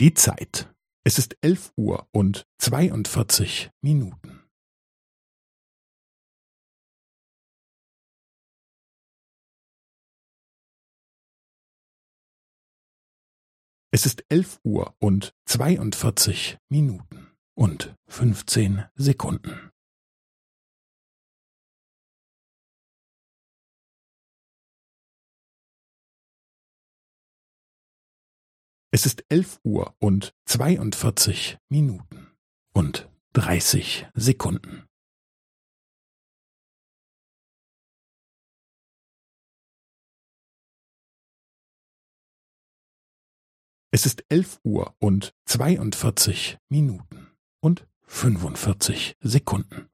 Die Zeit. Es ist elf Uhr und zweiundvierzig Minuten. Es ist elf Uhr und zweiundvierzig Minuten und fünfzehn Sekunden. Es ist elf Uhr und zweiundvierzig Minuten und dreißig Sekunden. Es ist elf Uhr und zweiundvierzig Minuten und fünfundvierzig Sekunden.